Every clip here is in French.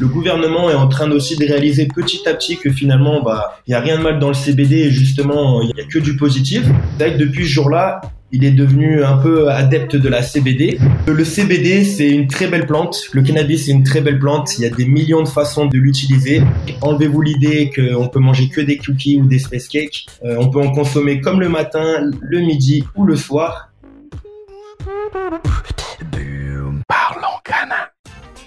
Le gouvernement est en train aussi de réaliser petit à petit que finalement, bah, il y a rien de mal dans le CBD et justement, il y a que du positif. Que depuis ce jour-là, il est devenu un peu adepte de la CBD. Le CBD, c'est une très belle plante. Le cannabis, c'est une très belle plante. Il y a des millions de façons de l'utiliser. Enlevez-vous l'idée qu'on peut manger que des cookies ou des space cakes. Euh, on peut en consommer comme le matin, le midi ou le soir.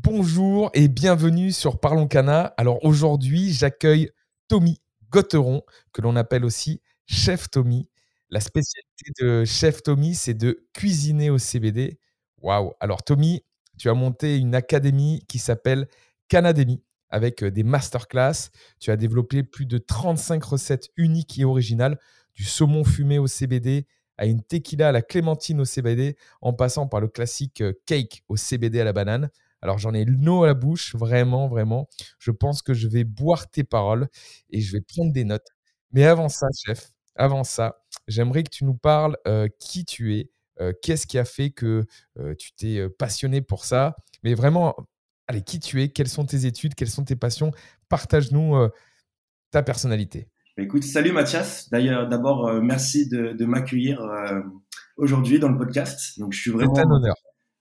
Bonjour et bienvenue sur Parlons Cana. Alors aujourd'hui, j'accueille Tommy Gotteron, que l'on appelle aussi Chef Tommy. La spécialité de Chef Tommy, c'est de cuisiner au CBD. Waouh Alors Tommy, tu as monté une académie qui s'appelle Canadémie avec euh, des masterclass. Tu as développé plus de 35 recettes uniques et originales, du saumon fumé au CBD à une tequila à la clémentine au CBD, en passant par le classique euh, cake au CBD à la banane. Alors j'en ai le à la bouche, vraiment, vraiment. Je pense que je vais boire tes paroles et je vais prendre des notes. Mais avant ça, chef, avant ça, j'aimerais que tu nous parles euh, qui tu es, euh, qu'est-ce qui a fait que euh, tu t'es passionné pour ça. Mais vraiment, allez, qui tu es, quelles sont tes études, quelles sont tes passions. Partage-nous ta personnalité. Écoute, salut Mathias. D'ailleurs, d'abord, merci de, de m'accueillir aujourd'hui dans le podcast. Donc, je suis vraiment. C'est un honneur.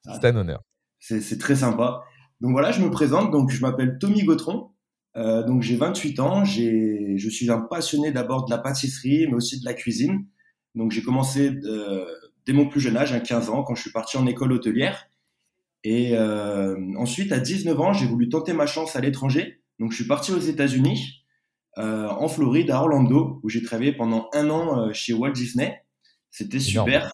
C'est un honneur. C'est très sympa. Donc voilà, je me présente. Donc je m'appelle Tommy Gautron. Euh, donc j'ai 28 ans. J'ai, je suis un passionné d'abord de la pâtisserie, mais aussi de la cuisine. Donc j'ai commencé euh, dès mon plus jeune âge, à 15 ans, quand je suis parti en école hôtelière. Et euh, ensuite, à 19 ans, j'ai voulu tenter ma chance à l'étranger. Donc je suis parti aux États-Unis, euh, en Floride, à Orlando, où j'ai travaillé pendant un an euh, chez Walt Disney. C'était super,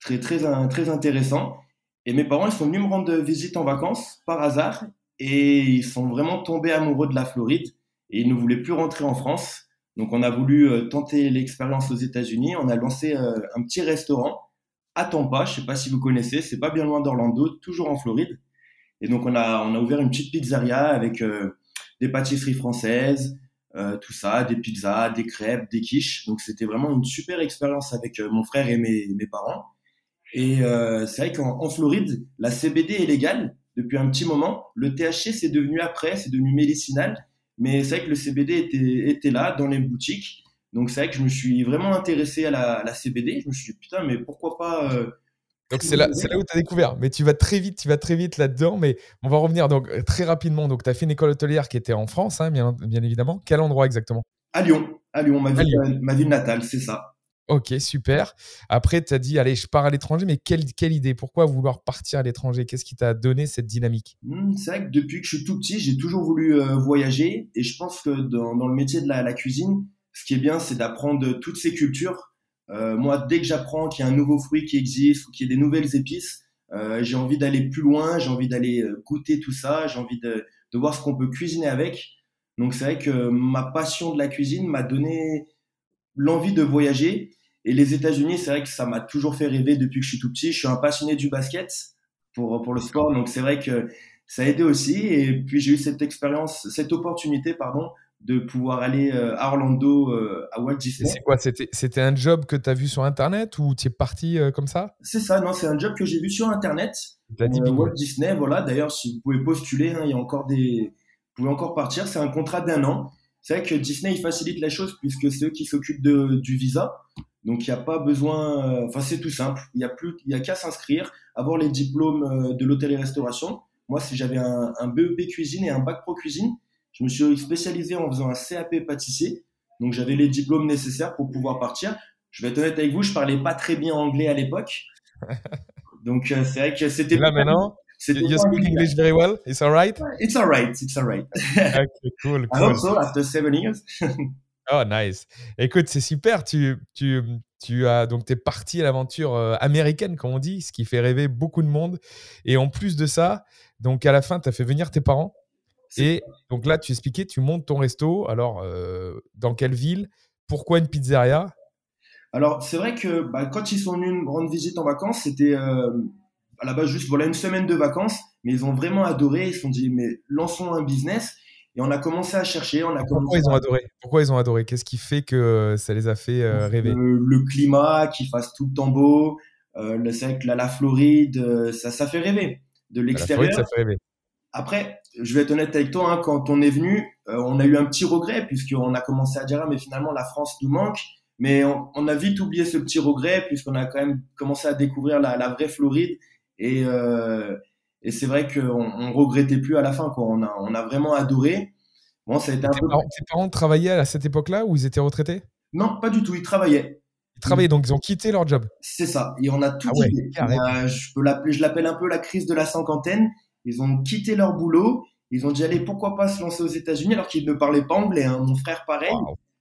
très très très intéressant. Et mes parents, ils sont venus me rendre visite en vacances par hasard et ils sont vraiment tombés amoureux de la Floride et ils ne voulaient plus rentrer en France. Donc on a voulu euh, tenter l'expérience aux États-Unis. On a lancé euh, un petit restaurant à Tampa. Je sais pas si vous connaissez, c'est pas bien loin d'Orlando, toujours en Floride. Et donc on a on a ouvert une petite pizzeria avec euh, des pâtisseries françaises, tout ça, des pizzas, des crêpes, des quiches. Donc c'était vraiment une super expérience avec mon frère et mes, mes parents. Et euh, c'est vrai qu'en Floride, la CBD est légale depuis un petit moment. Le THC, c'est devenu après, c'est devenu médicinal. Mais c'est vrai que le CBD était, était là dans les boutiques. Donc c'est vrai que je me suis vraiment intéressé à la, la CBD. Je me suis dit, putain, mais pourquoi pas... Euh, donc c'est là, là où tu as découvert, mais tu vas très vite, tu vas très vite là-dedans, mais on va revenir donc euh, très rapidement. Donc tu as fait une école hôtelière qui était en France, hein, bien, bien évidemment. Quel endroit exactement? À Lyon, à Lyon, ma ville, ma ville natale, c'est ça. Ok, super. Après, tu as dit, allez, je pars à l'étranger, mais quelle, idée? Pourquoi vouloir partir à l'étranger? Qu'est-ce qui t'a donné cette dynamique? Mmh, C'est vrai que depuis que je suis tout petit, j'ai toujours voulu euh, voyager. Et je pense que dans, le métier de la, cuisine, ce qui est bien, c'est d'apprendre toutes ces cultures. Euh, moi, dès que j'apprends qu'il y a un nouveau fruit qui existe ou qu'il y a des nouvelles épices, euh, j'ai envie d'aller plus loin, j'ai envie d'aller goûter tout ça, j'ai envie de voir ce qu'on peut cuisiner avec. Donc c'est vrai que ma passion de la cuisine m'a donné l'envie de voyager et les États-Unis, c'est vrai que ça m'a toujours fait rêver depuis que je suis tout petit. Je suis un passionné du basket pour, pour le sport, donc c'est vrai que ça a aidé aussi. Et puis j'ai eu cette expérience, cette opportunité, pardon, de pouvoir aller euh, à Orlando, euh, à Walt Disney. C'est quoi? C'était un job que tu as vu sur Internet ou tu es parti euh, comme ça? C'est ça, non, c'est un job que j'ai vu sur Internet. Dit Walt Disney, voilà. D'ailleurs, si vous pouvez postuler, hein, il y a encore des. Vous pouvez encore partir. C'est un contrat d'un an. C'est vrai que Disney, il facilite la chose puisque c'est eux qui s'occupent du visa. Donc, il n'y a pas besoin. Enfin, c'est tout simple. Il n'y a, plus... Il y a qu'à s'inscrire, avoir les diplômes de l'hôtel et restauration. Moi, si j'avais un, un BEP cuisine et un bac pro cuisine, je me suis spécialisé en faisant un CAP pâtissier. Donc, j'avais les diplômes nécessaires pour pouvoir partir. Je vais être honnête avec vous, je parlais pas très bien anglais à l'époque. Donc, euh, c'est vrai que c'était. Là, maintenant, you speak English very well? It's alright? It's alright. It's alright. okay, cool, cool. I hope so, after seven years. Oh, nice. Écoute, c'est super. Tu, tu, tu as donc es parti à l'aventure euh, américaine, comme on dit, ce qui fait rêver beaucoup de monde. Et en plus de ça, donc à la fin, tu as fait venir tes parents. Et donc là, tu expliquais, tu montes ton resto. Alors, euh, dans quelle ville? Pourquoi une pizzeria? Alors, c'est vrai que bah, quand ils sont venus me rendre visite en vacances, c'était euh, à la base juste voilà une semaine de vacances, mais ils ont vraiment adoré. Ils se sont dit, mais lançons un business. Et on a commencé à chercher. On a Pourquoi ils ont adoré Pourquoi ils ont adoré Qu'est-ce qui fait que ça les a fait euh, rêver le, climat, qu'il fasse tout le temps beau. le, c'est vrai que la, Floride, ça, ça fait rêver. De l'extérieur. La Floride, ça fait rêver. Après, je vais être honnête avec toi, hein, quand on est venu, euh, on a eu un petit regret puisqu'on a commencé à dire ah, mais finalement la France nous manque. Mais on, a vite oublié ce petit regret puisqu'on a quand même commencé à découvrir la, vraie Floride et, euh, et c'est vrai qu'on on regrettait plus à la fin. Quoi. On, a, on a vraiment adoré. Bon, ça a été un tes, peu... parents, tes parents travaillaient à cette époque-là ou ils étaient retraités? Non, pas du tout. Ils travaillaient. Ils travaillaient, donc ils ont quitté leur job. C'est ça. Et on a tout ah je peux l'appeler, je l'appelle un peu la crise de la cinquantaine. Ils ont quitté leur boulot. Ils ont dit, allez, pourquoi pas se lancer aux États-Unis alors qu'ils ne parlaient pas anglais. Hein. Mon frère, pareil.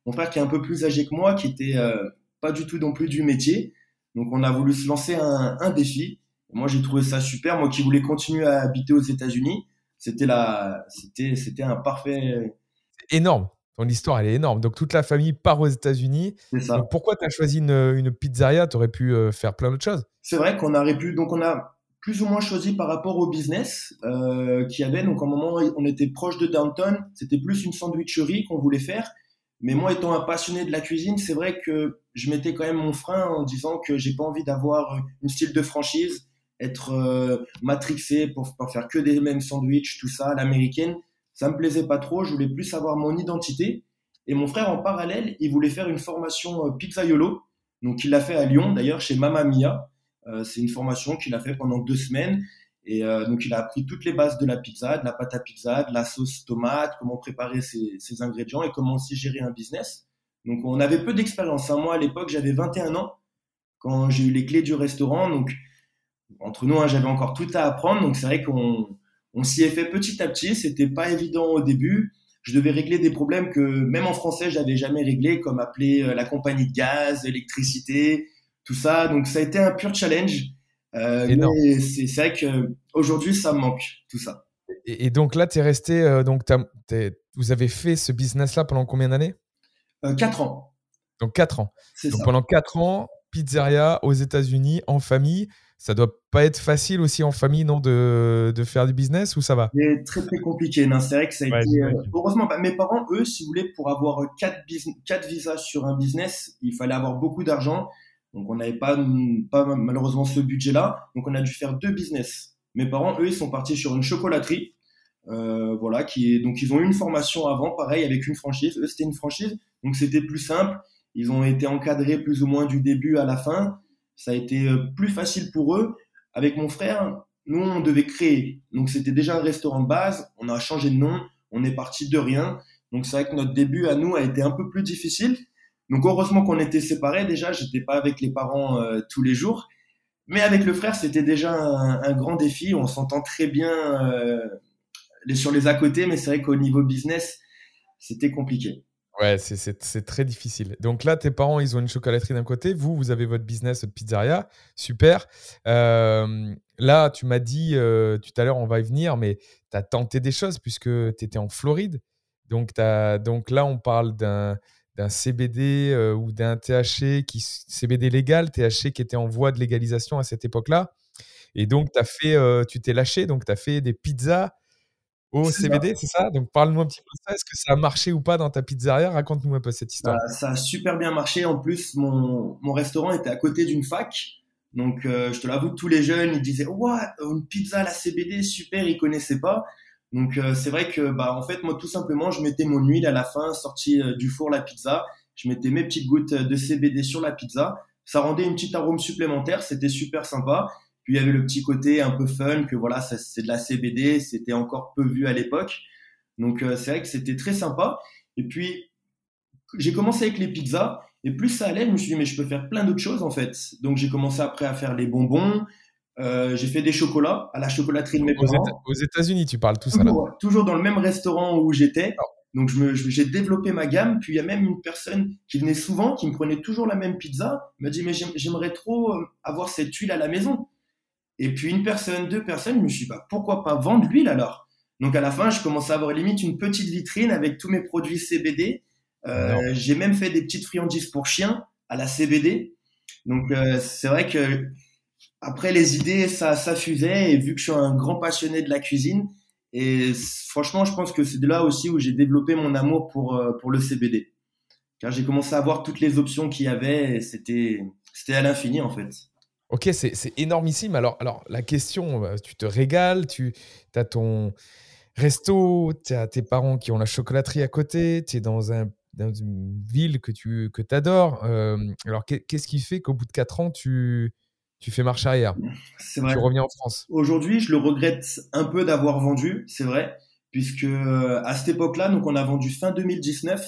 Mon frère qui est un peu plus âgé que moi, qui était euh, pas du tout non plus du métier. Donc, on a voulu se lancer un, un défi. Moi, j'ai trouvé ça super. Moi qui voulais continuer à habiter aux États-Unis, c'était la, c'était, c'était un parfait. Énorme. Ton histoire, elle est énorme. Donc, toute la famille part aux États-Unis. C'est ça. pourquoi tu as choisi une, une pizzeria? Tu aurais pu euh, faire plein d'autres choses. C'est vrai qu'on aurait pu. Donc, on a plus ou moins choisi par rapport au business euh, qu'il y avait. Donc, à un moment, on était proche de Downton. C'était plus une sandwicherie qu'on voulait faire. Mais moi, étant un passionné de la cuisine, c'est vrai que je mettais quand même mon frein en disant que j'ai pas envie d'avoir une style de franchise, être euh, matrixé pour, pour, faire que des mêmes sandwichs, tout ça, l'américaine. Ça me plaisait pas trop. Je voulais plus avoir mon identité. Et mon frère, en parallèle, il voulait faire une formation euh, pizzaiolo. Donc, il l'a fait à Lyon, d'ailleurs, chez Mamma Mia. Euh, c'est une formation qu'il a fait pendant deux semaines. Et euh, donc, il a appris toutes les bases de la pizza, de la pâte à pizza, de la sauce tomate, comment préparer ses, ingrédients et comment aussi gérer un business. Donc, on avait peu d'expérience. Hein. Moi, à l'époque, j'avais 21 ans quand j'ai eu les clés du restaurant. Donc, entre nous, hein, j'avais encore tout à apprendre. Donc, c'est vrai qu'on on, s'y est fait petit à petit. C'était pas évident au début. Je devais régler des problèmes que même en français, j'avais jamais réglé, comme appeler euh, la compagnie de gaz, électricité, tout ça. Donc ça a été un pur challenge. Euh, mais c'est vrai qu'aujourd'hui, ça me manque, tout ça. Et, donc là, tu es resté, euh, donc vous avez fait ce business-là pendant combien d'années? Euh, Quatre ans. Donc quatre ans. Donc pendant quatre ans, pizzeria aux États-Unis, en famille. Ça doit pas être facile aussi en famille, non, de, de faire du business ou ça va? C'est très très compliqué. Non, c'est vrai que ça a été. heureusement, bah, mes parents, eux, si vous voulez, pour avoir quatre, quatre visas sur un business, il fallait avoir beaucoup d'argent. Donc on n'avait pas, pas malheureusement ce budget-là. Donc on a dû faire deux business. Mes parents, eux, ils sont partis sur une chocolaterie. Euh, voilà, qui est, donc ils ont eu une formation avant, pareil, avec une franchise. Eux, c'était une franchise, donc c'était plus simple. Ils ont été encadrés plus ou moins du début à la fin. Ça a été euh, plus facile pour eux. Avec mon frère, nous, on devait créer. Donc c'était déjà un restaurant de base. On a changé de nom. On est parti de rien. Donc c'est vrai que notre début à nous a été un peu plus difficile. Donc heureusement qu'on était séparés déjà, j'étais pas avec les parents euh, tous les jours, mais avec le frère c'était déjà un, grand défi. On s'entend très bien euh, sur les à côté, mais c'est vrai qu'au niveau business c'était compliqué. Ouais, c'est très difficile. Donc là, tes parents, ils ont une chocolaterie d'un côté, vous, vous avez votre business, votre pizzeria, super. Euh, là, tu m'as dit tout à l'heure, on va y venir, mais tu as tenté des choses puisque tu étais en Floride. Donc, donc là, on parle d'un CBD euh, ou d'un THC, qui, CBD légal, THC qui était en voie de légalisation à cette époque-là. Et donc, as fait, euh, tu t'es lâché, donc tu as fait des pizzas au CBD, c'est ça? Donc parle-nous un petit peu de ça. Est-ce que ça a marché ou pas dans ta pizzeria? Raconte-nous un peu cette histoire. Bah, ça a super bien marché. En plus, mon, mon restaurant était à côté d'une fac. Donc, euh, je te l'avoue, tous les jeunes, ils disaient, ouais, une pizza à la CBD, super, ils connaissaient pas. Donc, euh, c'est vrai que, bah, en fait, moi, tout simplement, je mettais mon huile à la fin, sortie euh, du four la pizza. Je mettais mes petites gouttes de CBD sur la pizza. Ça rendait une petite arôme supplémentaire. C'était super sympa. Puis, il y avait le petit côté un peu fun que, voilà, c'est de la CBD. C'était encore peu vu à l'époque. Donc, c'est vrai que c'était très sympa. Et puis, j'ai commencé avec les pizzas. Et plus ça allait, je me suis dit, mais je peux faire plein d'autres choses en fait. Donc j'ai commencé après à faire les bonbons. Euh, j'ai fait des chocolats à la chocolaterie de mes parents. Aux États-Unis, tu parles tout ça là Toujours dans le même restaurant où j'étais. Donc j'ai développé ma gamme. Puis il y a même une personne qui venait souvent, qui me prenait toujours la même pizza, m'a dit mais j'aimerais trop euh, avoir cette huile à la maison. Et puis une personne, deux personnes, je me suis dit bah, pourquoi pas vendre l'huile alors? Donc à la fin, je commençais à avoir limite une petite vitrine avec tous mes produits CBD euh, j'ai même fait des petites friandises pour chiens à la CBD. Donc euh, c'est vrai que après les idées ça, ça fusait et vu que je suis un grand passionné de la cuisine et franchement je pense que c'est de là aussi où j'ai développé mon amour pour euh, pour le CBD. Car j'ai commencé à voir toutes les options qu'il y avait c'était c'était à l'infini en fait. Ok, c'est énormissime. Alors, alors, la question, tu te régales, tu as ton resto, tu as tes parents qui ont la chocolaterie à côté, tu es dans un dans une ville que tu que adores. alors, qu'est-ce qui fait qu'au bout de 4 ans, tu, tu fais marche arrière? Tu reviens en France Aujourd'hui, je le regrette un peu d'avoir vendu, c'est vrai, puisque à cette époque-là, donc on a vendu fin 2019.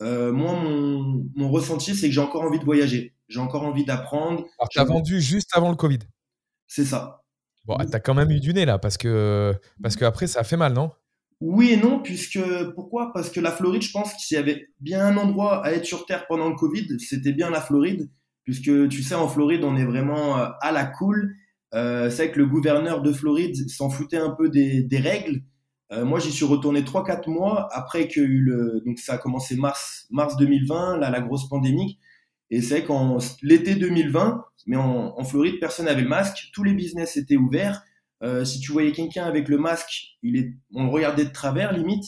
moi, mon, mon ressenti, c'est que j'ai encore envie de voyager. J'ai encore envie d'apprendre. Alors, tu as vendu juste avant le Covid C'est ça. Bon, tu as quand même eu du nez là, parce que, parce que après, ça a fait mal, non? Oui et non, puisque pourquoi? Parce que la Floride, je pense qu'il y avait bien un endroit à être sur Terre pendant le Covid, c'était bien la Floride, puisque tu sais, en Floride, on est vraiment euh, à la cool. Euh, c'est que le gouverneur de Floride s'en foutait un peu des, règles. Euh, moi, j'y suis retourné 3-4 mois après que eu le, donc ça a commencé mars, mars 2020, là, la grosse pandémie. Et c'est qu'en l'été 2020, mais en, en Floride, personne n'avait le masque, tous les business étaient ouverts. Euh, si tu voyais quelqu'un avec le masque, il est, on le regardait de travers limite.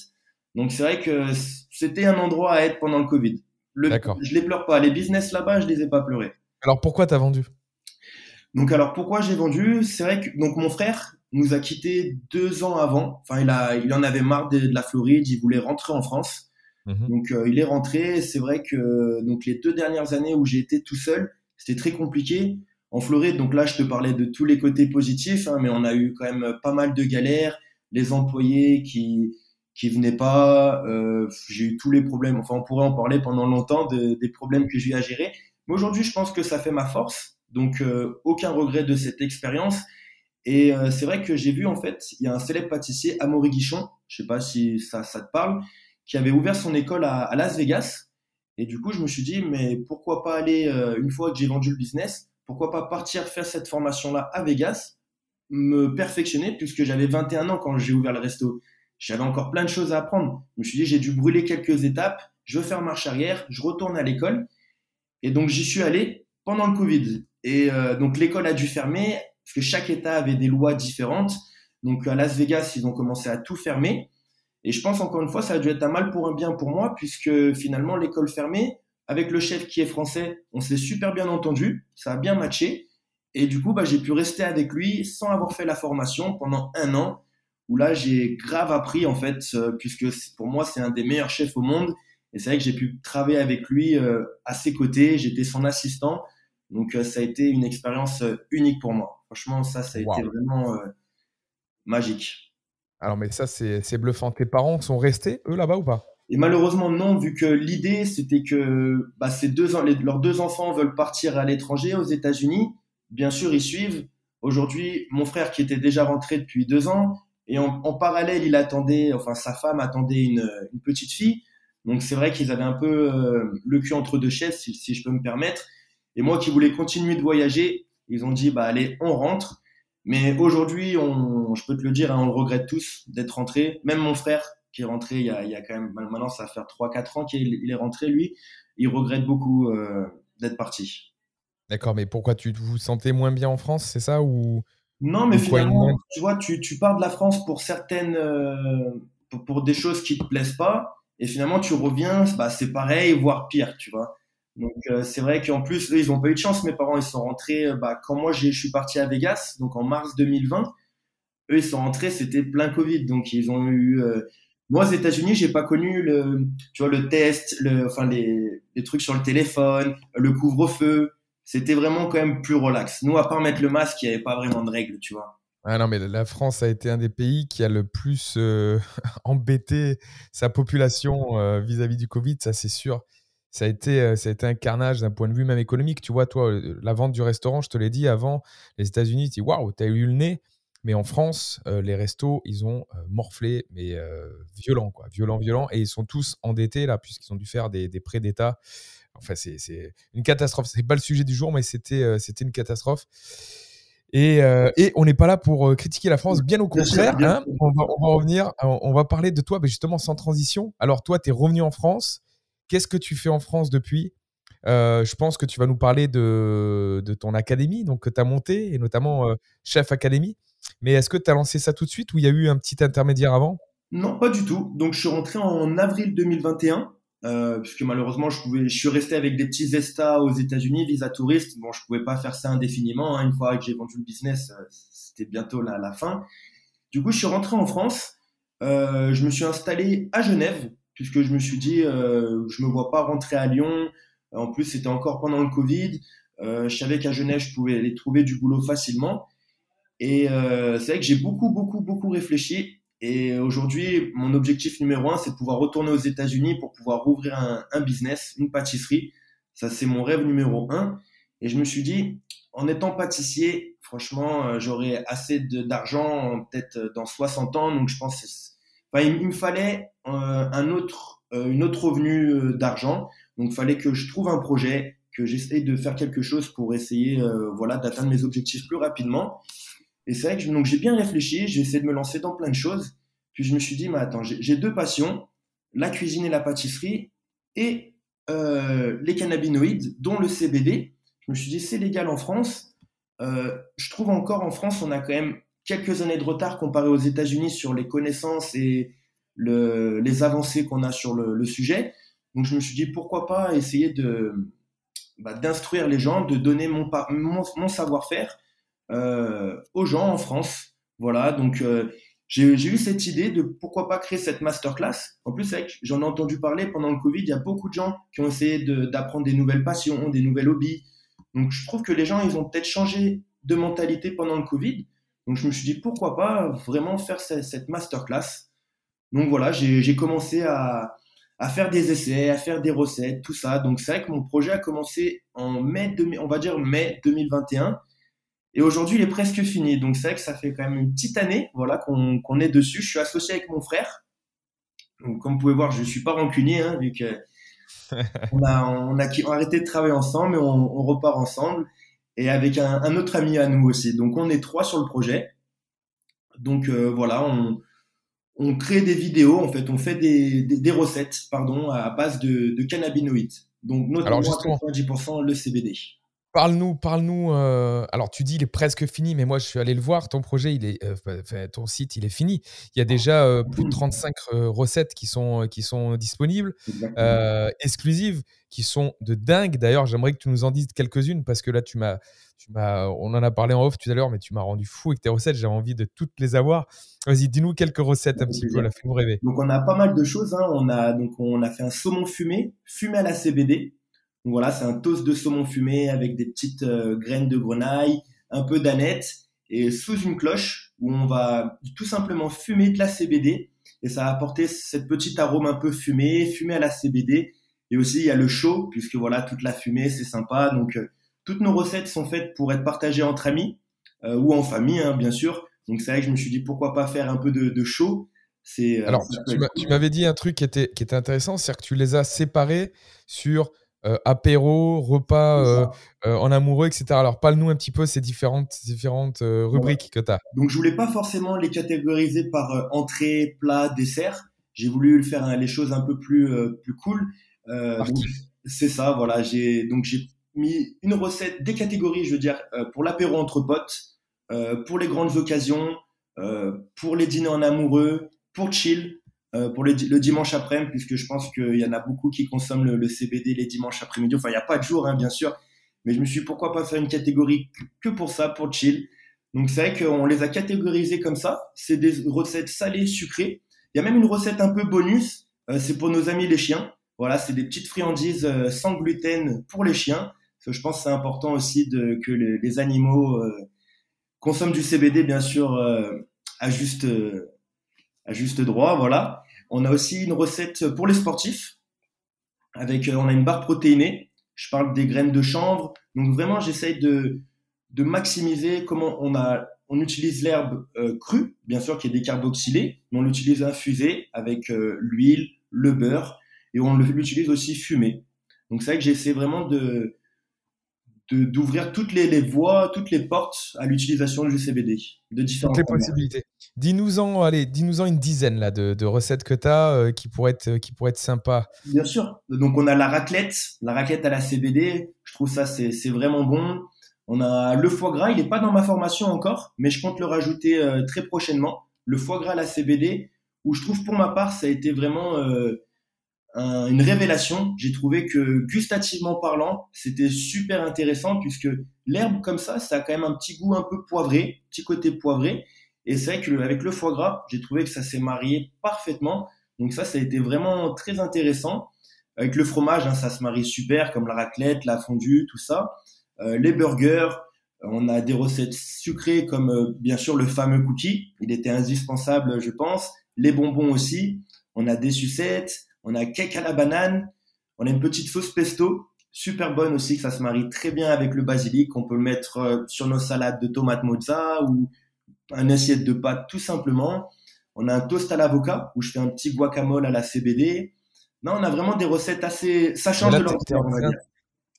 Donc c'est vrai que c'était un endroit à être pendant le Covid. Le, je les pleure pas. Les business là-bas, je les ai pas pleurés. Alors pourquoi tu as vendu? Donc alors pourquoi j'ai vendu? C'est vrai que donc mon frère nous a quittés deux ans avant. Enfin il a, il en avait marre de, la Floride. Il voulait rentrer en France. Mhm. Donc euh, il est rentré. C'est vrai que donc les deux dernières années où j'ai été tout seul, c'était très compliqué en Floride. Donc là, je te parlais de tous les côtés positifs, hein, mais on a eu quand même pas mal de galères. Les employés qui qui venaient pas, euh, j'ai eu tous les problèmes. Enfin, on pourrait en parler pendant longtemps des problèmes que j'ai eu à gérer. Mais aujourd'hui, je pense que ça fait ma force. Donc, euh, aucun regret de cette expérience. Et euh, c'est vrai que j'ai vu, en fait, il y a un célèbre pâtissier, Amaury Guichon, je sais pas si ça, ça te parle, qui avait ouvert son école à, Las Vegas. Et du coup, je me suis dit, mais pourquoi pas aller, une fois que j'ai vendu le business, pourquoi pas partir faire cette formation-là à Vegas, me perfectionner, puisque j'avais 21 ans quand j'ai ouvert le resto. J'avais encore plein de choses à apprendre. Je me suis dit, j'ai dû brûler quelques étapes, je veux faire marche arrière, je retourne à l'école. Et donc, j'y suis allé pendant le Covid. Et euh, donc, l'école a dû fermer, parce que chaque État avait des lois différentes. Donc, à Las Vegas, ils ont commencé à tout fermer. Et je pense, encore une fois, ça a dû être un mal pour un bien pour moi, puisque finalement, l'école fermée, avec le chef qui est français, on s'est super bien entendu, ça a bien matché. Et du coup, bah, j'ai pu rester avec lui sans avoir fait la formation pendant un an, où là, j'ai grave appris, en fait, euh, puisque pour moi, c'est un des meilleurs chefs au monde. Et c'est vrai que j'ai pu travailler avec lui euh, à ses côtés, j'étais son assistant. Donc, euh, ça a été une expérience unique pour moi. Franchement, ça, ça a été vraiment magique. Alors, mais ça, c'est bluffant. Tes parents sont restés, eux, là-bas ou pas? Et malheureusement, non, vu que l'idée, c'était que bah, ces deux, leurs deux enfants veulent partir à l'étranger, aux États-Unis. Bien sûr, ils suivent. Aujourd'hui, mon frère qui était déjà rentré depuis deux ans, et en, parallèle, il attendait, enfin sa femme attendait une, petite fille. Donc c'est vrai qu'ils avaient un peu euh, le cul entre deux chaises, si, si, je peux me permettre. Et moi qui voulais continuer de voyager, ils ont dit bah allez, on rentre. Mais aujourd'hui, on, je peux te le dire, hein, on le regrette tous d'être rentré. Même mon frère, qui est rentré il y, a, il y a quand même, maintenant ça va faire 3-4 ans qu'il est rentré lui, il regrette beaucoup euh, d'être parti. D'accord, mais pourquoi tu vous sentais moins bien en France, c'est ça ou Non, mais Ou quoi, une finalement, tu vois, tu, tu pars de la France pour certaines, euh, pour, pour des choses qui te plaisent pas, et finalement tu reviens, bah, c'est pareil, voire pire, tu vois. Donc euh, c'est vrai qu'en plus, eux, ils ont pas eu de chance. Mes parents, ils sont rentrés, euh, bah, quand moi je suis parti à Vegas, donc en mars 2020. Eux, ils sont rentrés, c'était plein Covid, donc ils ont eu. euh, Moi, aux États-Unis, j'ai pas connu le, tu vois, le test, le, enfin les, trucs sur le téléphone, le couvre-feu. C'était vraiment quand même plus relax. Nous, à part mettre le masque, il y avait pas vraiment de règles, tu vois. Ah non, mais la France a été un des pays qui a le plus embêté sa population vis-à-vis du Covid, ça c'est sûr. Ça a été, euh, ça a été un carnage d'un point de vue même économique. Tu vois, toi, euh, la vente du restaurant, je te l'ai dit avant, les États-Unis, tu dis waouh, t'as eu le nez. Mais en France, euh, les restos, ils ont euh, morflé, mais euh, violent, quoi. Violent, violent. Et ils sont tous endettés, là, puisqu'ils ont dû faire des, des prêts d'État. Enfin, c'est une catastrophe. C'est pas le sujet du jour, mais c'était euh, c'était une catastrophe. Et, euh, et on n'est pas là pour euh, critiquer la France, bien au contraire. hein. on, va, on va revenir, on, on va parler de toi, mais justement sans transition. Alors toi, tu es revenu en France. Qu'est-ce que tu fais en France depuis? Euh, Je pense que tu vas nous parler de, de ton académie, donc que tu as monté, et notamment euh, Chef Académie. Mais est-ce que tu as lancé ça tout de suite ou il y a eu un petit intermédiaire avant? Non, pas du tout. Donc, je suis rentré en avril 2021, euh, puisque malheureusement, je pouvais, je suis resté avec des petits ESTA aux États-Unis, visa touriste. Bon, je pouvais pas faire ça indéfiniment. hein. Une fois que j'ai vendu le business, euh, c'était bientôt la, la fin. Du coup, je suis rentré en France. Je me suis installé à Genève, puisque je me suis dit, euh, je me vois pas rentrer à Lyon. En plus, c'était encore pendant le Covid. Euh, je savais qu'à Genève, je pouvais aller trouver du boulot facilement. Et euh, c'est vrai que j'ai beaucoup, beaucoup, beaucoup réfléchi. Et aujourd'hui, mon objectif numéro un, c'est de pouvoir retourner aux États-Unis pour pouvoir ouvrir un, un business, une pâtisserie. Ça, c'est mon rêve numéro un. Et je me suis dit, en étant pâtissier, franchement, euh, j'aurais assez d'argent, euh, peut-être euh, dans 60 ans. Donc, je pense, enfin, il, me fallait euh, un autre, euh, une autre revenu euh, d'argent. Donc, fallait que je trouve un projet, que j'essaye de faire quelque chose pour essayer, euh, voilà, d'atteindre mes objectifs plus rapidement. Et c'est vrai que donc j'ai bien réfléchi, j'ai essayé de me lancer dans plein de choses. Puis je me suis dit, mais attends, j'ai deux passions, la cuisine et la pâtisserie, et les cannabinoïdes, dont le CBD. Je me suis dit, c'est légal en France. Je trouve encore en France, on a quand même quelques années de retard comparé aux États-Unis sur les connaissances et le, les avancées qu'on a sur le, sujet. Donc je me suis dit, pourquoi pas essayer de bah, d'instruire les gens, de donner mon, savoir-faire euh, aux gens en France. Voilà, donc euh, j'ai eu cette idée de pourquoi pas créer cette masterclass. En plus, j'en ai entendu parler pendant le Covid. Il y a beaucoup de gens qui ont essayé d'apprendre des nouvelles passions, des nouvelles hobbies. Donc, je trouve que les gens, ils ont peut-être changé de mentalité pendant le Covid. Donc, je me suis dit pourquoi pas vraiment faire ce- cette masterclass. Donc voilà, j'ai commencé à, à faire des essais, à faire des recettes, tout ça. Donc c'est vrai que mon projet a commencé en mai, 2000 on va dire mai 2021. Et aujourd'hui, il est presque fini. Donc, c'est vrai que ça fait quand même une petite année voilà, qu'on est dessus. Je suis associé avec mon frère. Donc, comme vous pouvez voir, je ne suis pas rancunier, hein, vu que on a, on a, qui- on a arrêté de travailler ensemble et on, on repart ensemble. Et avec un, un autre ami à nous aussi. Donc, on est trois sur le projet. Donc, euh, voilà, on, on crée des vidéos, en fait, on fait des, des, des recettes, pardon, à base de, de cannabinoïdes. Donc, notamment Alors, justement. à 90% le CBD. Parle-nous, parle-nous. euh, Alors, tu dis il est presque fini, mais moi, je suis allé le voir. Ton projet, il est, euh, enfin, ton site, il est fini. Il y a déjà euh, plus de 35 euh, recettes qui sont, qui sont disponibles, exclusives, qui sont de dingue. D'ailleurs, j'aimerais que tu nous en dises quelques-unes parce que là, tu m'as, tu m'as, on en a parlé en off tout à l'heure, mais tu m'as rendu fou avec tes recettes. J'ai envie de toutes les avoir. Vas-y, dis-nous quelques recettes un petit peu. Là, fais-nous rêver. Donc on a pas mal de choses. Hein. On a donc on a fait un saumon fumé, fumé à la CBD. Donc voilà, c'est un toast de saumon fumé avec des petites euh, graines de grenaille, un peu d'aneth et sous une cloche où on va tout simplement fumer de la CBD et ça va apporter cette petite arôme un peu fumé, fumé à la CBD. Et aussi il y a le chaud puisque voilà toute la fumée c'est sympa. Donc euh, toutes nos recettes sont faites pour être partagées entre amis euh, ou en famille hein, bien sûr. Donc c'est vrai que je me suis dit pourquoi pas faire un peu de, de chaud. C'est euh, Alors, tu- m'avais dit un truc qui était, qui était intéressant, c'est-à-dire que tu les as séparés sur euh, apéro, repas euh, euh, en amoureux, etc. Alors, parle-nous un petit peu ces différentes, différentes rubriques que tu as. Donc je voulais pas forcément les catégoriser par entrée, plat, dessert. J'ai voulu faire hein, les choses un peu plus plus cool. Donc, c'est ça, voilà. J'ai donc j'ai mis une recette des catégories, je veux dire, euh, pour l'apéro entre potes, euh, pour les grandes occasions, euh, pour les dîners en amoureux, pour chill, pour le, dimanche après-midi, puisque je pense qu'il y en a beaucoup qui consomment le, CBD les dimanches après-midi. Enfin, il n'y a pas de jour, hein, bien sûr, mais je me suis pourquoi pas faire une catégorie que pour ça, pour chill. Donc c'est vrai qu'on les a catégorisés comme ça. C'est des recettes salées, sucrées. Il y a même une recette un peu bonus. C'est pour nos amis les chiens. Voilà, c'est des petites friandises sans gluten pour les chiens. Je pense que c'est important aussi que les, animaux euh, consomment du CBD, bien sûr, euh, à juste euh, à juste droit. Voilà. On a aussi une recette pour les sportifs. Avec, on a une barre protéinée. Je parle des graines de chanvre. Donc vraiment, j'essaye de de maximiser comment on a on utilise l'herbe crue, bien sûr qui est décarboxylée, mais on l'utilise infusée avec l'huile, le beurre, et on l'utilise aussi fumé. Donc c'est vrai que j'essaie vraiment de- d'ouvrir toutes les, les voies, toutes les portes à l'utilisation du CBD, de différentes Toutes les manières. possibilités. Dis-nous-en, allez, dis-nous-en une dizaine là, de, de recettes que tu as qui, pourraient être, qui pourraient être sympas. Bien sûr. Donc on a la raclette, la raclette à la CBD. Je trouve ça c'est c'est vraiment bon. On a le foie gras, il n'est pas dans ma formation encore, mais je compte le rajouter euh, très prochainement. Le foie gras à la CBD, où je trouve pour ma part ça a été vraiment euh, un- une révélation. J'ai trouvé que gustativement parlant, c'était super intéressant puisque l'herbe comme ça, ça a quand même un petit goût un peu poivré, petit côté poivré. Et c'est vrai que avec le foie gras, j'ai trouvé que ça s'est marié parfaitement. Donc ça, ça a été vraiment très intéressant. Avec le fromage, hein, ça se marie super, comme la raclette, la fondue, tout ça. Euh, les burgers, on a des recettes sucrées comme euh, bien sûr le fameux cookie. Il était indispensable, je pense. Les bonbons aussi. On a des sucettes. On a cake à la banane. On a une petite sauce pesto, super bonne aussi, que ça se marie très bien avec le basilic. On peut le mettre euh, sur nos salades de tomates mozza ou un assiette de pâtes tout simplement. On a un toast à l'avocat où je fais un petit guacamole à la CBD. Non, on a vraiment des recettes assez. Ça change Là, de t'es-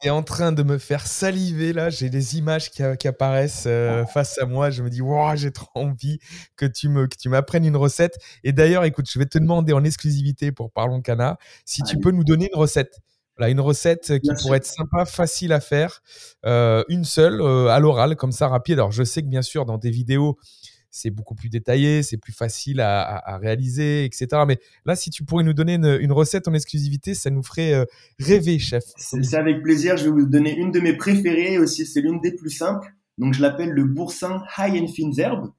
t'es en train- de me faire saliver là. J'ai des images qui, qui apparaissent euh, face à moi. Je me dis, wow, j'ai trop envie que tu me, que tu m'apprennes une recette. Et d'ailleurs, écoute, je vais te demander en exclusivité pour Parlons Cana si tu Allez. peux nous donner une recette. Voilà, une recette qui Bien pourrait sûr. être sympa, facile à faire, euh, une seule euh, à l'oral, comme ça, rapide. Alors, je sais que bien sûr, dans tes vidéos, c'est beaucoup plus détaillé, c'est plus facile à, à- à réaliser, etc. Mais là, si tu pourrais nous donner une, une recette en exclusivité, ça nous ferait euh, rêver, chef. C'est avec plaisir. Je vais vous donner une de mes préférées aussi. C'est l'une des plus simples. Donc, je l'appelle le boursin High and Fines Herbe.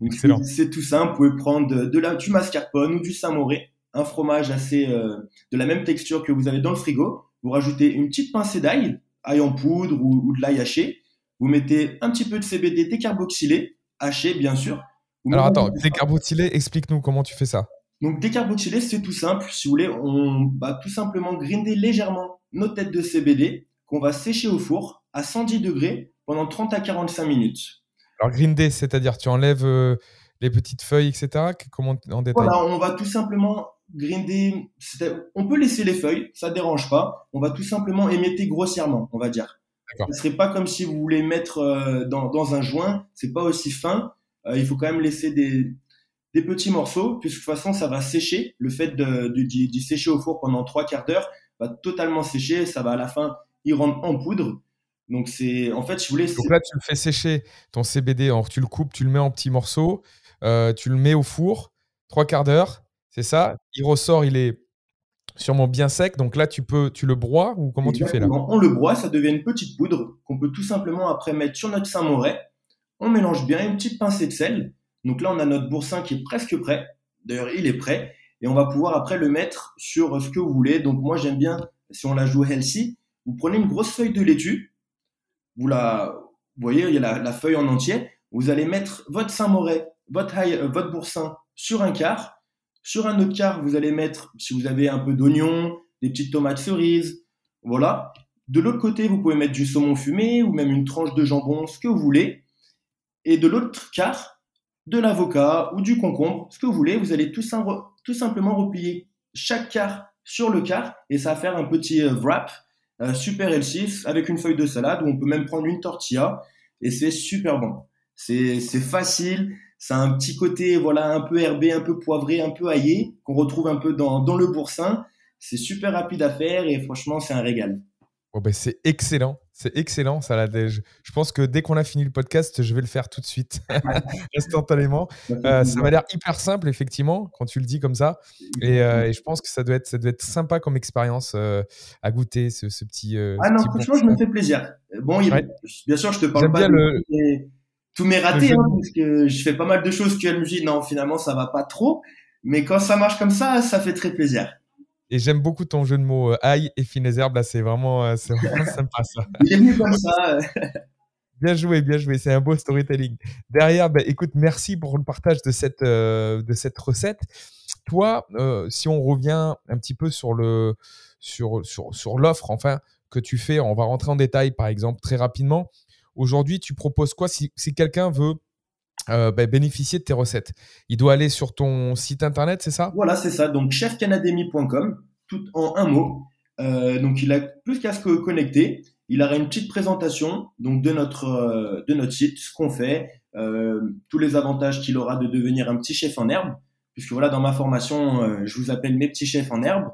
Donc, Excellent. c'est- C'est tout simple. Vous pouvez prendre de, de la, du mascarpone ou du samouré, un fromage assez euh, de la même texture que vous avez dans le frigo. Vous rajoutez une petite pincée d'ail, ail en poudre ou, ou de l'ail haché. Vous mettez un petit peu de CBD décarboxylé, haché bien sûr. Alors attends, décarbotylé, explique-nous comment tu fais ça. Donc décarboxylé, c'est tout simple. Si vous voulez, on va tout simplement grinder légèrement nos têtes de CBD qu'on va sécher au four à 110 degrés pendant 30 à 45 minutes. Alors grinder, c'est-à-dire tu enlèves euh, les petites feuilles, etc. Comment en détail? Voilà, on va tout simplement grinder. On peut laisser les feuilles, ça dérange pas. On va tout simplement émietter grossièrement, on va dire. Ce serait pas comme si vous voulez mettre euh, dans, dans un joint. C'est pas aussi fin. Euh, il faut quand même laisser des, des petits morceaux, puisque de toute façon, ça va sécher. Le fait d'y sécher au four pendant trois quarts d'heure va totalement sécher. Ça va à la fin y rendre en poudre. Donc c'est, en fait, vous voulez, Donc là, tu le fais sécher ton CBD, alors tu le coupes, tu le mets en petits morceaux, euh, tu le mets au four, trois quarts d'heure, c'est ça. Il ressort, il est sûrement bien sec. Donc là, tu peux, tu le broies ou comment tu fais là? On le broie, ça devient une petite poudre qu'on peut tout simplement après mettre sur notre samouraï. On mélange bien une petite pincée de sel. Donc là, on a notre boursin qui est presque prêt. D'ailleurs, il est prêt. Et on va pouvoir après le mettre sur ce que vous voulez. Donc moi, j'aime bien, si on la joue healthy, vous prenez une grosse feuille de laitue. Vous la, voyez, il y a la, feuille en entier. Vous allez mettre votre samouraï, votre, euh, votre boursin sur un quart. Sur un autre quart, vous allez mettre, si vous avez un peu d'oignon, des petites tomates cerises, voilà. De l'autre côté, vous pouvez mettre du saumon fumé ou même une tranche de jambon, ce que vous voulez. Et de l'autre quart, de l'avocat ou du concombre, ce que vous voulez. Vous allez tout, sim- tout simplement replier chaque quart sur le quart et ça va faire un petit euh, wrap euh, super healthy avec une feuille de salade où on peut même prendre une tortilla et c'est super bon. C'est facile, ça a un petit côté voilà un peu herbé, un peu poivré, un peu aillé qu'on retrouve un peu dans, dans le boursin. C'est super rapide à faire et franchement c'est un régal. Ben, c'est excellent. C'est excellent, ça. Là, je, je pense que dès qu'on a fini le podcast, je vais le faire tout de suite, instantanément. Euh, ça m'a l'air hyper simple, effectivement, quand tu le dis comme ça. Et, euh, et, je pense que ça doit être, ça doit être sympa comme expérience euh, à goûter, ce, ce petit. ah ce non, petit franchement, je me fais plaisir. Bon, il, Ouais. bien sûr, je te parle pas bien de le- tous mes- tous mes ratés, jeu de hein, parce que je fais pas mal de choses que je me dis, non, finalement, ça va pas trop. Mais quand ça marche comme ça, ça fait très plaisir. Et j'aime beaucoup ton jeu de mots euh, ail et fines herbes. Là, c'est vraiment, euh, c'est vraiment sympa ça. Il est venu comme ça. Bien joué, bien joué. C'est un beau storytelling. Derrière, bah, écoute, merci pour le partage de cette, euh, de cette recette. Toi, euh, si on revient un petit peu sur le, sur, sur, sur l'offre, enfin, que tu fais, on va rentrer en détail, par exemple, très rapidement. Aujourd'hui, tu proposes quoi si, quelqu'un veut euh, bah, bénéficier de tes recettes? Il doit aller sur ton site internet, c'est ça? Voilà, c'est ça. Donc, chefcanademy.com, tout en un mot. Euh, donc, il a plus qu'à se co- connecter. Il aura une petite présentation donc de notre euh, de notre site, ce qu'on fait, tous les avantages qu'il aura de devenir un petit chef en herbe. Puisque voilà, dans ma formation, je vous appelle mes petits chefs en herbe.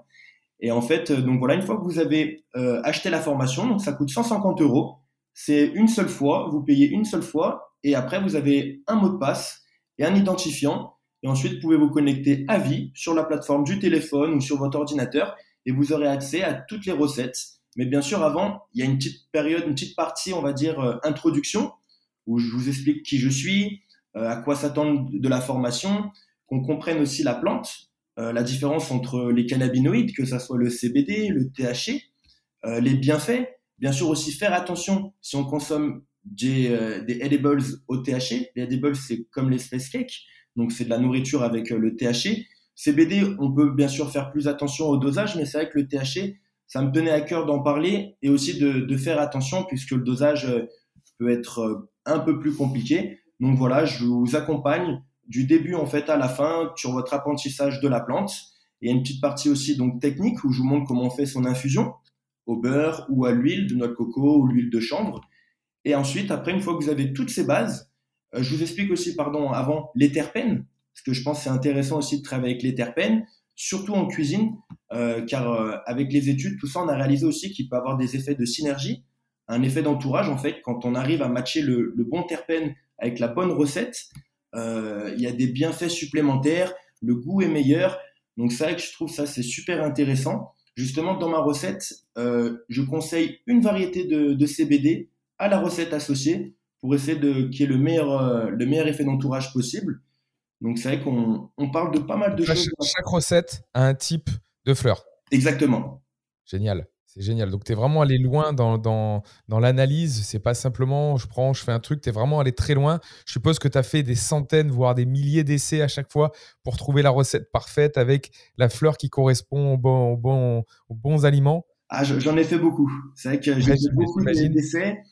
Et en fait, donc voilà, une fois que vous avez acheté la formation, ça coûte 150 euros. C'est une seule fois, vous payez une seule fois, et après vous avez un mot de passe et un identifiant et ensuite, vous pouvez vous connecter à vie sur la plateforme du téléphone ou sur votre ordinateur et vous aurez accès à toutes les recettes. Mais bien sûr, avant, il y a une petite période, une petite partie, on va dire, euh, introduction, où je vous explique qui je suis, euh, à quoi s'attendre de la formation, qu'on comprenne aussi la plante, euh, la différence entre les cannabinoïdes, que ça soit le CBD, le THC, les bienfaits. Bien sûr aussi faire attention si on consomme des, euh, edibles au THC. Les edibles, c'est comme les space cakes. Donc c'est de la nourriture avec euh, le THC. CBD, on peut bien sûr faire plus attention au dosage, mais c'est vrai que le THC, ça me tenait à cœur d'en parler et aussi de, de faire attention puisque le dosage euh, peut être un peu plus compliqué. Donc voilà, je vous accompagne du début en fait à la fin sur votre apprentissage de la plante. Il y a une petite partie aussi donc technique où je vous montre comment on fait son infusion au beurre ou à l'huile de noix de coco ou l'huile de chanvre. Et ensuite, après, une fois que vous avez toutes ces bases, euh, je vous explique aussi, pardon, avant, les terpènes, parce que je pense que c'est intéressant aussi de travailler avec les terpènes, surtout en cuisine, euh, car euh, avec les études, tout ça, on a réalisé aussi qu'il peut avoir des effets de synergie, un effet d'entourage, en fait, quand on arrive à matcher le, le bon terpène avec la bonne recette, euh, il y a des bienfaits supplémentaires, le goût est meilleur, donc c'est vrai que je trouve ça, c'est super intéressant. Justement, dans ma recette, euh, je conseille une variété de, de CBD à la recette associée pour essayer de qu'il y ait le meilleur, euh, le meilleur effet d'entourage possible. Donc c'est vrai qu'on on parle de pas mal de Chaque, choses. chaque recette a un type de fleur. Exactement. Génial. C'est génial. Donc, tu es vraiment allé loin dans, dans, dans l'analyse. C'est pas simplement je prends, je fais un truc. Tu es vraiment allé très loin. Je suppose que tu as fait des centaines, voire des milliers d'essais à chaque fois pour trouver la recette parfaite avec la fleur qui correspond aux bons, aux bons, aux bons aliments. Ah, je- j'en ai fait beaucoup. C'est vrai que j'ai fait beaucoup d'essais.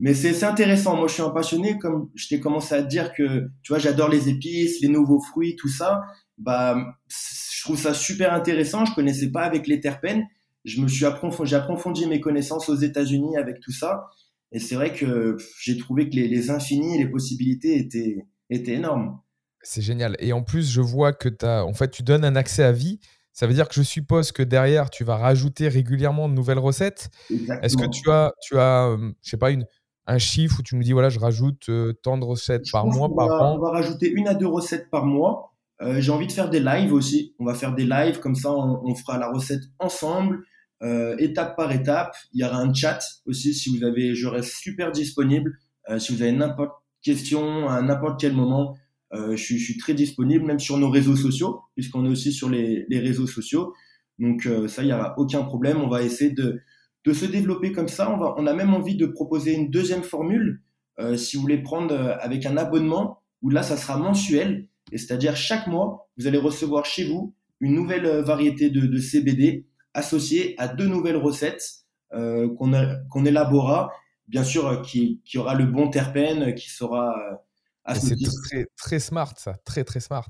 Mais c'est intéressant. Moi, je suis un passionné. Comme je t'ai commencé à te dire que, tu vois, j'adore les épices, les nouveaux fruits, tout ça. Bah, je trouve ça super intéressant. Je connaissais pas avec les terpènes. Je me suis approfondi, j'ai approfondi mes connaissances aux États-Unis avec tout ça. Et c'est vrai que j'ai trouvé que les, les infinis, les possibilités étaient, étaient énormes. C'est génial. Et en plus, je vois que as, en fait, tu donnes un accès à vie. Ça veut dire que je suppose que derrière, tu vas rajouter régulièrement de nouvelles recettes. Exactement. Est-ce que tu as, tu as euh, je sais pas, une, un chiffre où tu me dis, voilà, je rajoute euh, tant de recettes Je par mois, par va, an? on va rajouter une à deux recettes par mois. Euh, J'ai envie de faire des lives aussi. On va faire des lives comme ça, on, on fera la recette ensemble, euh, étape par étape. Il y aura un chat aussi si vous avez. Je reste super disponible. Euh, si vous avez n'importe question à n'importe quel moment, euh, je, suis, je suis très disponible, même sur nos réseaux sociaux, puisqu'on est aussi sur les, les réseaux sociaux. Donc euh, ça, il y aura aucun problème. On va essayer de, de se développer comme ça. On, va, on a même envie de proposer une deuxième formule. Euh, si vous voulez prendre euh, avec un abonnement, où là, ça sera mensuel, et c'est-à-dire chaque mois, vous allez recevoir chez vous une nouvelle variété de, de CBD associée à deux nouvelles recettes euh, qu'on a- qu'on élaborera, bien sûr, euh, qui, qui aura le bon terpène, euh, qui sera Et c'est associé. très, très smart, ça, très, très smart.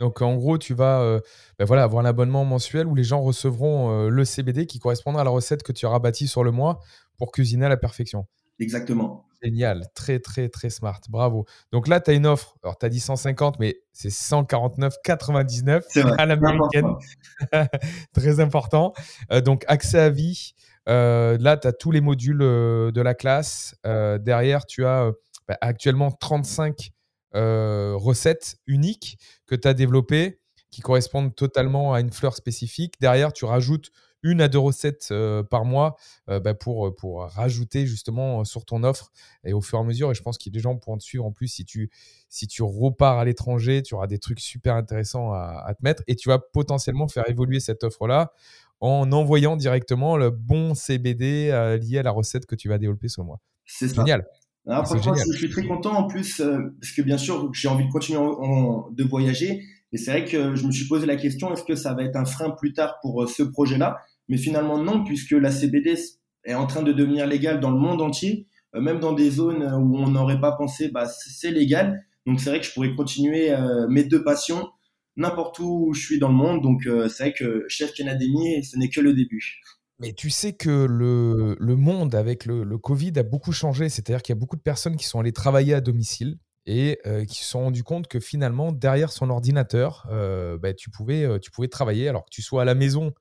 Donc, en gros, tu vas euh, ben voilà, avoir un abonnement mensuel où les gens recevront euh, le CBD qui correspondra à la recette que tu auras bâtie sur le mois pour cuisiner à la perfection. Exactement. Génial, très, très, très smart. Bravo. Donc là, tu as une offre. Alors, tu as dit 150, mais c'est 149,99 C'est vrai. à l'américaine. Très important. Euh, donc, accès à vie, là, tu as tous les modules de la classe. derrière, tu as bah, actuellement 35 recettes uniques que tu as développées qui correspondent totalement à une fleur spécifique. Derrière, tu rajoutes une à deux recettes par mois bah, pour, pour rajouter justement sur ton offre et au fur et à mesure. Et je pense que les gens pourront te suivre en plus si tu, si tu repars à l'étranger, tu auras des trucs super intéressants à, te mettre et tu vas potentiellement faire évoluer cette offre-là en envoyant directement le bon CBD lié à la recette que tu vas développer ce mois. C'est génial. Je, suis très content en plus parce que bien sûr j'ai envie de continuer de voyager et c'est vrai que je me suis posé la question est-ce que ça va être un frein plus tard pour ce projet-là? Mais finalement, non, puisque la CBD est en train de devenir légale dans le monde entier, euh, même dans des zones où on n'aurait pas pensé, bah, c'est légal. Donc c'est vrai que je pourrais continuer euh, mes deux passions n'importe où je suis dans le monde. Donc euh, c'est vrai que Chef Canadémie, ce n'est que le début. Mais tu sais que le, le monde avec le, le, Covid a beaucoup changé. C'est-à-dire qu'il y a beaucoup de personnes qui sont allées travailler à domicile et qui se sont rendues compte que finalement, derrière son ordinateur, bah, tu, pouvais, tu pouvais travailler alors que tu sois à la maison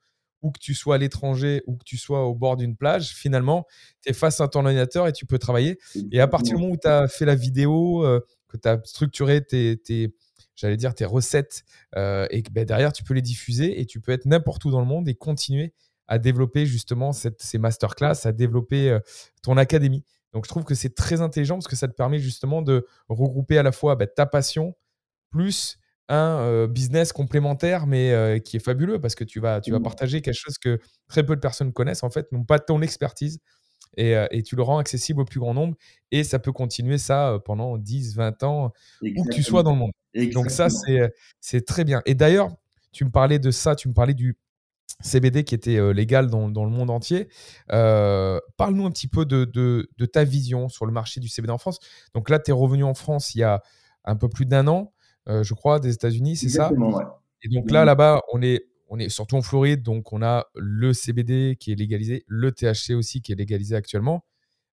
ou que tu sois à l'étranger ou que tu sois au bord d'une plage, finalement, tu es face à ton ordinateur et tu peux travailler. Et à partir du moment où tu as fait la vidéo, euh, que tu as structuré tes, j'allais dire, tes recettes, euh, et que ben, derrière, tu peux les diffuser et tu peux être n'importe où dans le monde et continuer à développer justement cette, ces masterclass, à développer euh, ton académie. Donc, je trouve que c'est très intelligent parce que ça te permet justement de regrouper à la fois ben, ta passion plus un business complémentaire, mais qui est fabuleux parce que tu vas, tu vas mmh. partager quelque chose que très peu de personnes connaissent, en fait, n'ont pas ton expertise. Et, et, tu le rends accessible au plus grand nombre. Et ça peut continuer ça pendant 10, 20 ans, où que tu sois dans le monde. Donc ça, c'est très bien. Et d'ailleurs, tu me parlais de ça, tu me parlais du CBD qui était légal dans, dans, le monde entier. Parle-nous un petit peu de, de, de, ta vision sur le marché du CBD en France. Donc là, tu es revenu en France il y a un peu plus d'un an. Euh, je crois, des États-Unis, c'est ça? Ouais. Et donc là, là-bas, on est, on est surtout en Floride, donc on a le CBD qui est légalisé, le THC aussi qui est légalisé actuellement.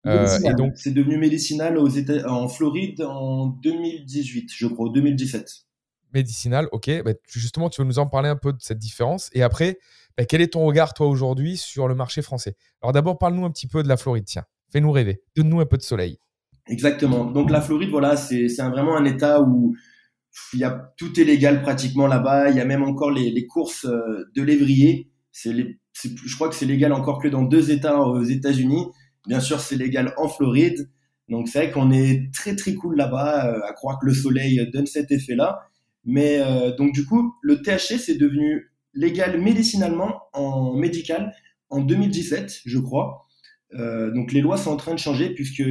Euh, et donc, c'est devenu médicinal aux États, en Floride en 2018, je crois, 2017. Médicinal, ok. Bah, justement, tu veux nous en parler un peu de cette différence. Et après, bah, quel est ton regard, toi, aujourd'hui, sur le marché français? Alors d'abord, parle-nous un petit peu de la Floride, tiens. Fais-nous rêver. Donne-nous un peu de soleil. Exactement. Donc la Floride, voilà, c'est vraiment un État où il y a tout est légal pratiquement là-bas. Il y a même encore les, les courses euh, de lévrier. C'est je crois que c'est légal encore que dans deux États aux États-Unis. Bien sûr, c'est légal en Floride. Donc c'est vrai qu'on est très très cool là-bas, euh, à croire que le soleil donne cet effet-là. Mais euh, donc du coup, le THC c'est devenu légal médicinalement en médical en 2017, je crois. Euh, donc les lois sont en train de changer puisque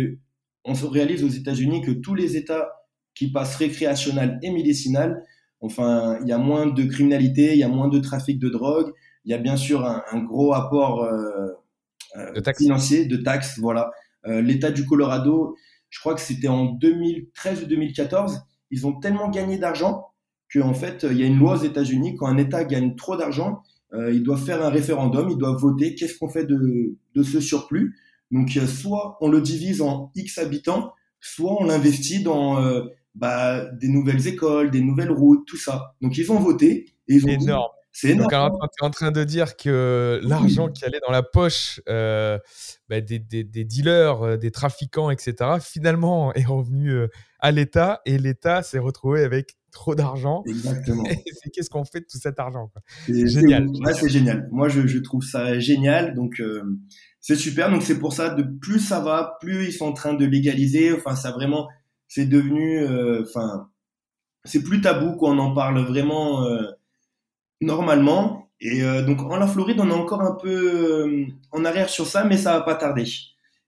on se réalise aux États-Unis que tous les États qui passe récréationnel et médicinal. Enfin, il y a moins de criminalité, il y a moins de trafic de drogue, il y a bien sûr un, gros apport euh, euh, financier de taxes. Voilà, euh, l'État du Colorado, je crois que c'était en 2013 ou 2014, ils ont tellement gagné d'argent qu'en fait, il y a une loi aux États-Unis quand un État gagne trop d'argent, il doit faire un référendum, il doit voter qu'est-ce qu'on fait de, de ce surplus. Donc, soit on le divise en X habitants, soit on l'investit dans bah, des nouvelles écoles, des nouvelles routes, tout ça. Donc ils ont voté et ils ont énorme. C'est énorme. Donc, tu es en train de dire que l'argent qui allait dans la poche euh, bah, des, des, des, dealers, euh, des trafiquants, etc., finalement est revenu euh, à l'État et l'État s'est retrouvé avec trop d'argent. Exactement. Qu'est-ce qu'on fait de tout cet argent C'est génial. c'est génial. Moi, je, je, trouve ça génial. Donc, c'est super. Donc, c'est pour ça, de plus ça va, plus ils sont en train de légaliser. Enfin, ça vraiment c'est devenu, euh, enfin, c'est plus tabou qu'on en parle vraiment euh, normalement. Et euh, donc en la Floride, on est encore un peu en arrière sur ça, mais ça va pas tarder.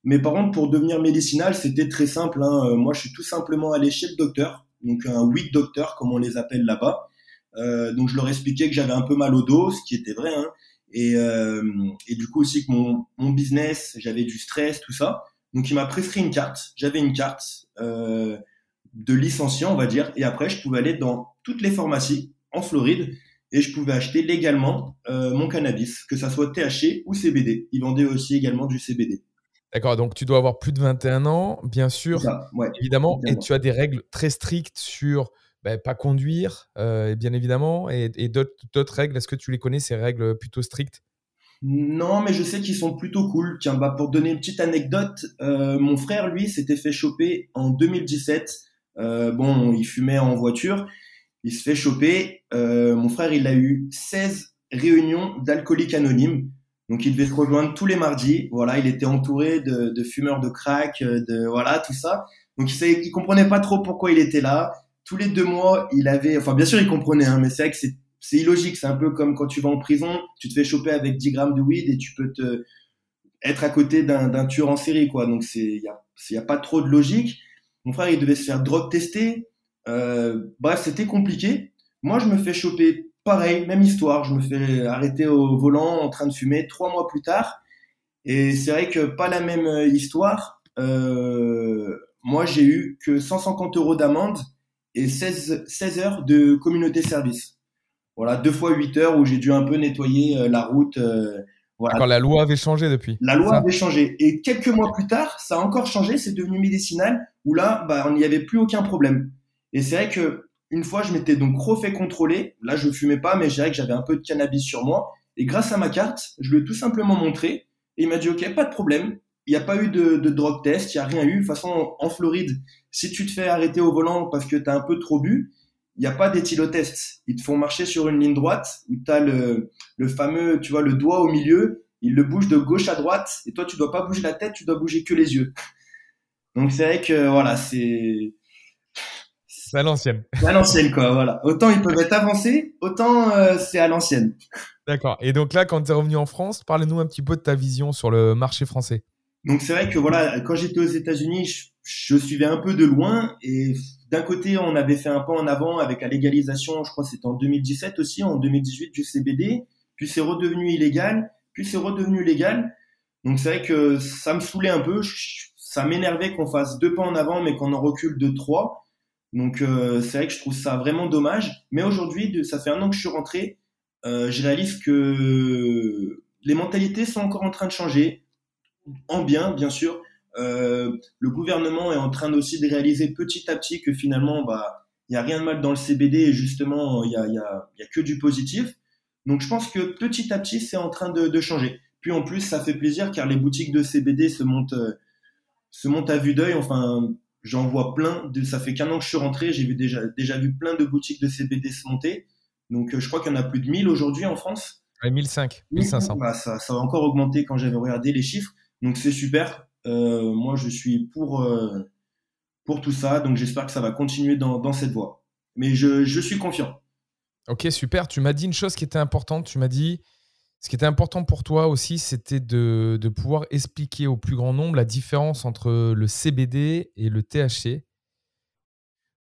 Mais par contre, pour devenir médicinal, c'était très simple. Hein. Moi, je suis tout simplement allé chez le docteur, donc un weed docteur, comme on les appelle là-bas. Euh, donc je leur expliquais que j'avais un peu mal au dos, ce qui était vrai. Hein. Et, euh, et, du coup aussi que mon, mon business, j'avais du stress, tout ça. Donc il m'a prescrit une carte. J'avais une carte euh, de licencié, on va dire, et après je pouvais aller dans toutes les pharmacies en Floride et je pouvais acheter légalement euh, mon cannabis, que ça soit THC ou CBD. Ils vendaient aussi également du CBD. D'accord, donc tu dois avoir plus de 21 ans, bien sûr, évidemment, et tu as des règles très strictes sur ben, pas conduire, euh, bien évidemment, et, et d'autres règles. Est-ce que tu les connais, ces règles plutôt strictes? Non, mais je sais qu'ils sont plutôt cool. Tiens, bah, pour donner une petite anecdote, euh, mon frère, lui, s'était fait choper en 2017. Euh, bon, il fumait en voiture. Il se fait choper. Euh, mon frère, il a eu 16 réunions d'alcooliques anonymes. Donc, il devait se rejoindre tous les mardis. Voilà, il était entouré de, de fumeurs de crack, de voilà, tout ça. Donc, il, il comprenait pas trop pourquoi il était là. Tous les deux mois, il avait, enfin, bien sûr, il comprenait, hein, mais c'est vrai que c'est c'est illogique. C'est un peu comme quand tu vas en prison, tu te fais choper avec 10 grammes de weed et tu peux te être à côté d'un tueur en série, quoi. Donc c'est il y a, y a pas trop de logique. Mon frère, il devait se faire drogue tester. Euh, bref, c'était compliqué. Moi, je me fais choper pareil, même histoire. Je me fais arrêter au volant en train de fumer trois mois plus tard. Et c'est vrai que pas la même euh, histoire. Euh, moi, j'ai eu que 150 euros d'amende et 16, 16 heures de communauté service voilà, deux fois huit heures où j'ai dû un peu nettoyer euh, la route. Euh, voilà. Quand la loi avait changé depuis. La loi avait changé. Et quelques mois plus tard, ça a encore changé, c'est devenu médicinal, où là, bah, on n'y avait plus aucun problème. Et c'est vrai que une fois, je m'étais donc refait contrôler. Là, je fumais pas, mais je dirais que j'avais un peu de cannabis sur moi. Et grâce à ma carte, je lui ai tout simplement montré. Et il m'a dit, OK, pas de problème. Il n'y a pas eu de, de drogue test, il n'y a rien eu. De toute façon, en Floride, si tu te fais arrêter au volant parce que tu as un peu trop bu, il n'y a pas d'éthylotest. Ils te font marcher sur une ligne droite où tu as le, le fameux, tu vois, le doigt au milieu. Il le bouge de gauche à droite et toi, tu dois pas bouger la tête, tu dois bouger que les yeux. Donc c'est vrai que voilà, c'est c'est à l'ancienne. C'est à l'ancienne quoi, voilà. Autant ils peuvent être avancés, autant euh, c'est à l'ancienne. D'accord. Et donc là, quand tu es revenu en France, parle-nous un petit peu de ta vision sur le marché français. Donc c'est vrai que voilà, quand j'étais aux États-Unis, je, je, suivais un peu de loin et d'un côté, on avait fait un pas en avant avec la légalisation, je crois que c'était en 2017 aussi, en 2018 du CBD, puis c'est redevenu illégal, puis c'est redevenu légal. Donc c'est vrai que ça me saoulait un peu, ça m'énervait qu'on fasse deux pas en avant mais qu'on en recule de trois. Donc euh, c'est vrai que je trouve ça vraiment dommage. Mais aujourd'hui, ça fait un an que je suis rentré, euh, je réalise que les mentalités sont encore en train de changer, en bien bien sûr, le gouvernement est en train aussi de réaliser petit à petit que finalement, bah, il n'y a rien de mal dans le CBD et justement, il n'y a, y a, y a, que du positif. Donc je pense que petit à petit, c'est en train de, de, changer. Puis en plus, ça fait plaisir car les boutiques de CBD se montent, euh, se montent à vue d'œil. Enfin, j'en vois plein. Ça fait qu'un an que je suis rentré, j'ai vu déjà, déjà vu plein de boutiques de CBD se monter. Donc euh, je crois qu'il y en a plus de 1000 aujourd'hui en France. Ouais, 1005, 1500. Bah, ça, ça va encore augmenter quand j'avais regardé les chiffres. Donc c'est super. Euh, moi, je suis pour, euh, pour tout ça, donc j'espère que ça va continuer dans, dans cette voie. Mais je, je, suis confiant. Ok, super. Tu m'as dit une chose qui était importante. Tu m'as dit, ce qui était important pour toi aussi, c'était de, de, pouvoir expliquer au plus grand nombre la différence entre le CBD et le THC.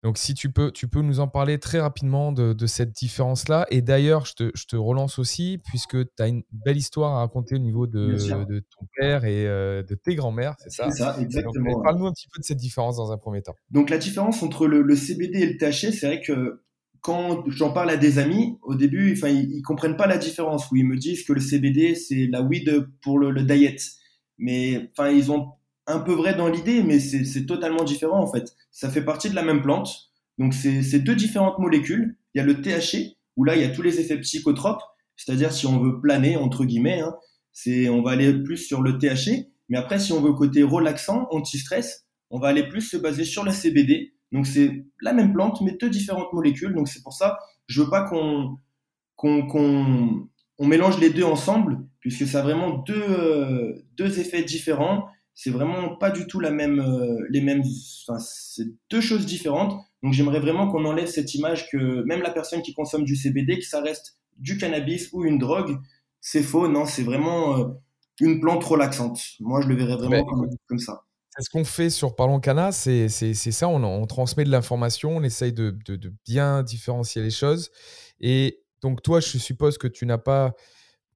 Donc, si tu peux, tu peux nous en parler très rapidement de, cette différence-là. Et d'ailleurs, je te, relance aussi, puisque tu as une belle histoire à raconter au niveau de, ton père et euh, de tes grands-mères, c'est ça? C'est ça, exactement. Parle-nous un petit peu de cette différence dans un premier temps. Donc, la différence entre le, CBD et le THC, c'est vrai que quand j'en parle à des amis, au début, enfin, ils, ne comprennent pas la différence. Où ils me disent que le CBD, c'est la weed pour le, le diet. Mais enfin, ils ont un peu vrai dans l'idée, mais c'est totalement différent en fait. Ça fait partie de la même plante. Donc c'est deux différentes molécules. Il y a le THC, où là il y a tous les effets psychotropes, c'est-à-dire si on veut planer, entre guillemets, hein, c'est on va aller plus sur le THC. Mais après, si on veut côté relaxant, anti-stress, on va aller plus se baser sur la CBD. Donc c'est la même plante, mais deux différentes molécules. Donc c'est pour ça, je veux pas qu'on qu'on on mélange les deux ensemble, puisque ça a vraiment deux, euh, deux effets différents c'est vraiment pas du tout la même, euh, les mêmes, enfin, c'est deux choses différentes. Donc j'aimerais vraiment qu'on enlève cette image que même la personne qui consomme du CBD, que ça reste du cannabis ou une drogue, c'est faux. Non, c'est vraiment euh, une plante relaxante. Moi, je le verrais vraiment comme, ça. C'est ce qu'on fait sur Parlons Cana, c'est ça, on, on, transmet de l'information, on essaye de, de, de, bien différencier les choses. Et donc toi, je suppose que tu n'as pas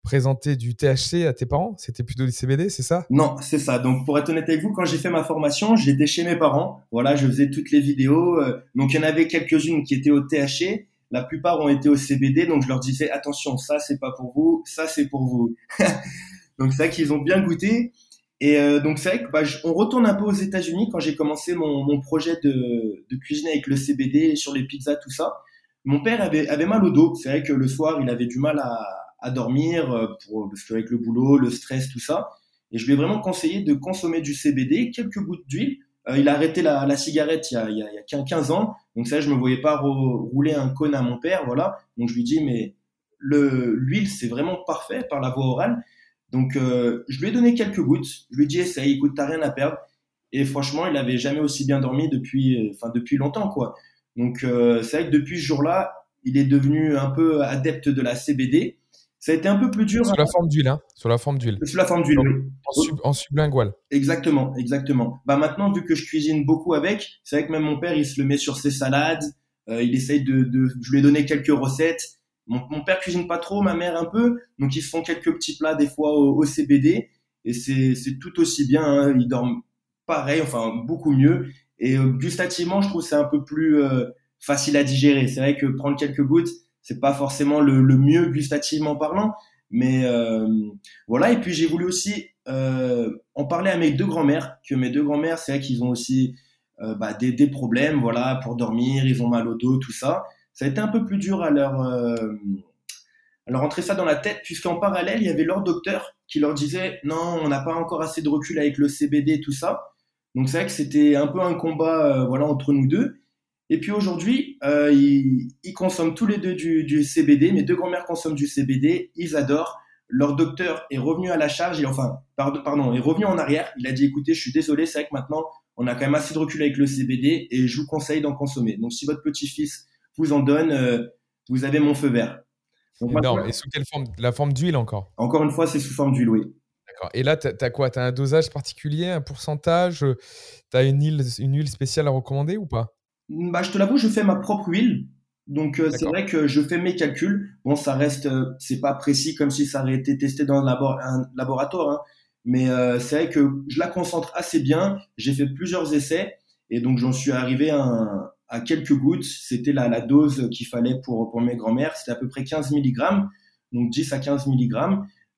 présenter du THC à tes parents? C'était plutôt du CBD, c'est ça? Non, c'est ça. Donc pour être honnête avec vous, quand j'ai fait ma formation, j'étais chez mes parents. Voilà, je faisais toutes les vidéos. Euh, donc il y en avait quelques-unes qui étaient au THC. La plupart ont été au CBD. Donc je leur disais attention, ça c'est pas pour vous, ça c'est pour vous. donc c'est vrai qu'ils ont bien goûté. Et euh, donc c'est vrai que bah, on retourne un peu aux États-Unis quand j'ai commencé mon, projet de, de cuisiner avec le CBD sur les pizzas, tout ça. Mon père avait, avait mal au dos. C'est vrai que le soir, il avait du mal à, à dormir, euh, pour, parce qu'avec le boulot, le stress, tout ça. Et je lui ai vraiment conseillé de consommer du CBD, quelques gouttes d'huile. Euh, il a arrêté la, la cigarette il y, a, il, y a, il y a 15 ans, donc ça, je me voyais pas rouler un cône à mon père, voilà. Donc je lui dis, mais le l'huile, c'est vraiment parfait par la voie orale. Donc euh, je lui ai donné quelques gouttes. Je lui ai dit, essaye, écoute, t'as rien à perdre. Et franchement, il avait jamais aussi bien dormi depuis, enfin depuis longtemps, quoi. Donc euh, c'est vrai que depuis ce jour-là, il est devenu un peu adepte de la CBD. Ça a été un peu plus dur. Sous la forme d'huile, hein Sur la forme d'huile. Sous la forme d'huile, oui. En, sub, en, sublingual. Exactement, exactement. Bah maintenant, vu que je cuisine beaucoup avec, c'est vrai que même mon père, il se le met sur ses salades. Euh, il essaye de, de, je lui ai donné quelques recettes. Mon, mon, père cuisine pas trop, ma mère un peu, donc ils se font quelques petits plats des fois au, au CBD et c'est tout aussi bien. Hein. Ils dorment pareil, enfin beaucoup mieux. Et euh, gustativement, je trouve c'est un peu plus euh, facile à digérer. C'est vrai que prendre quelques gouttes, c'est pas forcément le, le, mieux gustativement parlant, mais euh, voilà. Et puis j'ai voulu aussi euh, en parler à mes deux grands-mères, que mes deux grands-mères, c'est vrai qu'ils ont aussi euh, bah, des, des, problèmes, voilà, pour dormir, ils ont mal au dos, tout ça. Ça a été un peu plus dur à leur euh, à leur entrer ça dans la tête, puisqu'en parallèle, il y avait leur docteur qui leur disait non, on n'a pas encore assez de recul avec le CBD, tout ça. Donc c'est vrai que c'était un peu un combat euh, voilà entre nous deux. Et puis aujourd'hui, euh, ils, ils, consomment tous les deux du, du CBD. Mes deux grand-mères consomment du CBD. Ils adorent. Leur docteur est revenu à la charge. Et enfin, pardon, pardon, est revenu en arrière. Il a dit écoutez, je suis désolé, c'est vrai que maintenant on a quand même assez de recul avec le CBD et je vous conseille d'en consommer. Donc si votre petit-fils vous en donne, euh, vous avez mon feu vert. Donc, Énorme. Et sous quelle forme? La forme d'huile encore? Encore une fois, c'est sous forme d'huile, oui. D'accord. Et là, tu as, quoi? Tu as un dosage particulier, un pourcentage? Tu as une huile, une huile spéciale à recommander ou pas? Bah, Je te l'avoue, je fais ma propre huile. Donc, euh, c'est vrai que je fais mes calculs. Bon, ça reste, euh, c'est pas précis comme si ça aurait été testé dans un, labor un laboratoire. Hein. Mais euh, c'est vrai que je la concentre assez bien. J'ai fait plusieurs essais. Et donc, j'en suis arrivé à, un, à quelques gouttes. C'était la, la dose qu'il fallait pour, pour mes grands-mères. C'était à peu près 15 mg. Donc, 10 à 15 mg.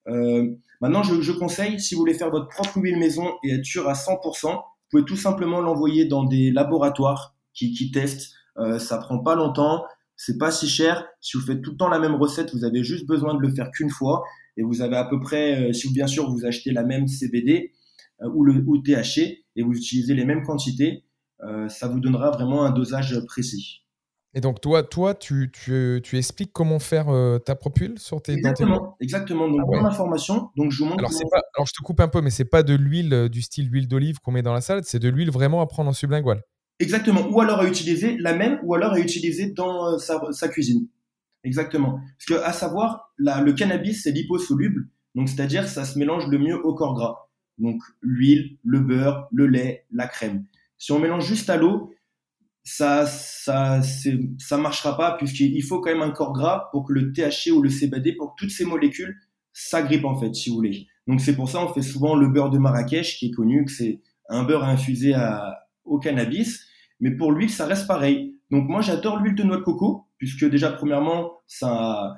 Euh, maintenant, je, je, conseille, si vous voulez faire votre propre huile maison et être sûr à 100%, vous pouvez tout simplement l'envoyer dans des laboratoires qui, qui testent. Euh, ça prend pas longtemps, c'est pas si cher. Si vous faites tout le temps la même recette, vous avez juste besoin de le faire qu'une fois et vous avez à peu près, euh, si vous bien sûr vous achetez la même CBD euh, ou le ou THC et vous utilisez les mêmes quantités, ça vous donnera vraiment un dosage précis. Et donc, toi, toi tu, tu, tu expliques comment faire ta propre huile sur tes Exactement, tes... exactement. Donc, ah ouais. dans l'information, donc je vous montre. Alors, comment... pas, alors, je te coupe un peu, mais c'est pas de l'huile du style huile d'olive qu'on met dans la salade, c'est de l'huile vraiment à prendre en sublingual. Exactement. Ou alors à utiliser la même, ou alors à utiliser dans euh, sa, cuisine. Exactement. Parce que, à savoir, le cannabis, c'est liposoluble. Donc, c'est-à-dire, ça se mélange le mieux au corps gras. Donc, l'huile, le beurre, le lait, la crème. Si on mélange juste à l'eau, ça, ça, marchera pas puisqu'il faut quand même un corps gras pour que le THC ou le CBD, pour que toutes ces molécules s'agrippent en fait, si vous voulez. Donc c'est pour ça on fait souvent le beurre de Marrakech qui est connu, que c'est un beurre infusé au cannabis. Mais pour l'huile, ça reste pareil. Donc moi j'adore l'huile de noix de coco puisque déjà premièrement ça,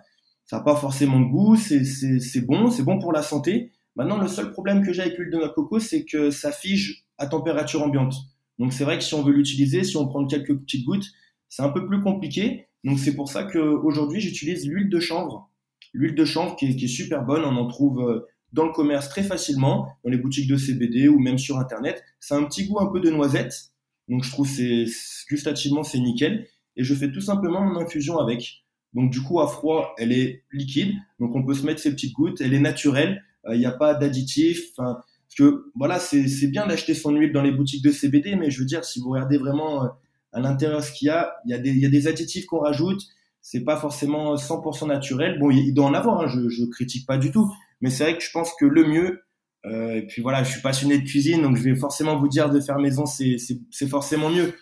n'a pas forcément de goût, c'est bon, c'est bon pour la santé. Maintenant le seul problème que j'ai avec l'huile de noix de coco, c'est que ça fige à température ambiante. Donc c'est vrai que si on veut l'utiliser, si on prend quelques petites gouttes, c'est un peu plus compliqué. Donc c'est pour ça qu'aujourd'hui j'utilise l'huile de chanvre. L'huile de chanvre qui est, qui est, super bonne, on en trouve dans le commerce très facilement, dans les boutiques de CBD ou même sur internet. C'est un petit goût un peu de noisette. Donc je trouve c'est gustativement c'est nickel. Et je fais tout simplement mon infusion avec. Donc du coup à froid elle est liquide, donc on peut se mettre ces petites gouttes. Elle est naturelle, il n'y a pas d'additifs. Enfin, parce que voilà, c'est bien d'acheter son huile dans les boutiques de CBD, mais je veux dire, si vous regardez vraiment à l'intérieur ce qu'il y a, il y a des, il y a des additifs qu'on rajoute. C'est pas forcément 100% naturel. Bon, il doit en avoir. Hein, je, je critique pas du tout, mais c'est vrai que je pense que le mieux. Euh, et puis voilà, je suis passionné de cuisine, donc je vais forcément vous dire de faire maison, c'est forcément mieux.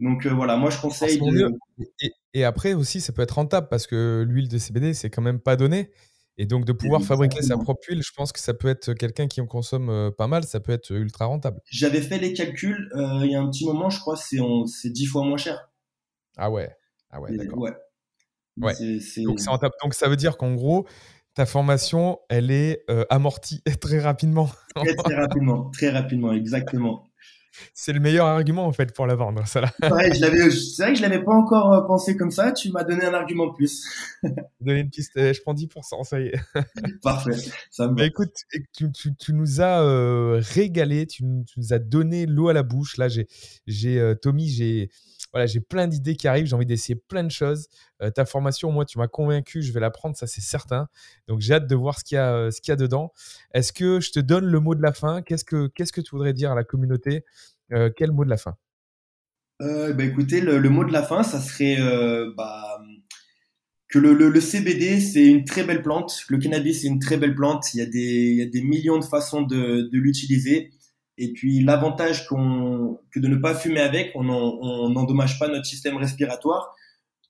Donc euh, voilà, moi je conseille. De... Et, et, après aussi, ça peut être rentable parce que l'huile de CBD, c'est quand même pas donné. Et donc, de pouvoir fabriquer sa propre huile, je pense que ça peut être quelqu'un qui en consomme euh, pas mal, ça peut être ultra rentable. J'avais fait les calculs euh, il y a un petit moment, je crois, c'est dix fois moins cher. Ah ouais, ah ouais, d'accord. Ouais. donc, ça veut dire qu'en gros, ta formation, elle est euh, amortie très rapidement. très, très rapidement, très rapidement, exactement. c'est le meilleur argument en fait pour la vendre, ça là. Ouais, c'est vrai que je l'avais pas encore euh, pensé comme ça. Tu m'as donné un argument de plus. Donner une piste, eh, je prends 10%, ça y est. Parfait. Ça me va. écoute, tu, tu- tu nous as euh, régalé, tu, nous tu nous as donné l'eau à la bouche. Là, j'ai, j'ai euh, Tommy, j'ai, voilà, j'ai plein d'idées qui arrivent. J'ai envie d'essayer plein de choses. Euh, ta formation, moi, tu m'as convaincu. Je vais la prendre, ça c'est certain. Donc, j'ai hâte de voir ce qu'il y a, euh, ce qu'il y a dedans. Est-ce que je te donne le mot de la fin? Qu'est-ce que, qu'est-ce que tu voudrais dire à la communauté? Euh, Quel mot de la fin? Euh, bah écoutez, le, mot de la fin, ça serait bah, que le, CBD, c'est une très belle plante. Le cannabis, c'est une très belle plante. Il y a des, il y a des millions de façons de l'utiliser. Et puis l'avantage qu'on, que de ne pas fumer avec, on n'en- on n'endommage pas notre système respiratoire.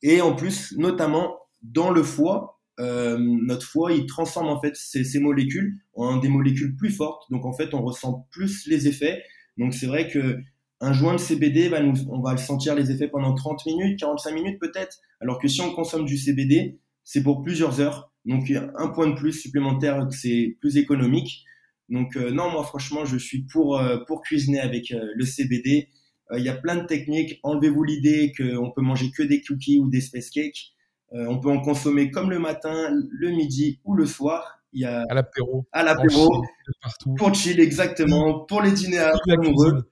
Et en plus, notamment dans le foie, euh, notre foie, il transforme en fait ces, ces molécules en des molécules plus fortes. Donc en fait, on ressent plus les effets. Donc c'est vrai que un joint de CBD, va nous, on va sentir les effets pendant 30 minutes, 45 minutes peut-être. Alors que si on consomme du CBD, c'est pour plusieurs heures. Donc un point de plus supplémentaire, c'est plus économique. Donc euh, non, moi franchement, je suis pour euh, pour cuisiner avec euh, le CBD. Il y a plein de techniques. Enlevez-vous l'idée qu'on peut manger que des cookies ou des space cakes. On peut en consommer comme le matin, le midi ou le soir. Il y a À l'apéro, à l'apéro, pour chill exactement, pour les dîners à Vive la amoureux. cuisine.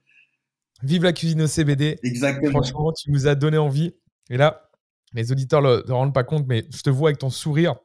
Vive la cuisine au CBD. Exactement. Franchement, tu nous as donné envie. Et là, les auditeurs ne se rendent pas compte, mais je te vois avec ton sourire.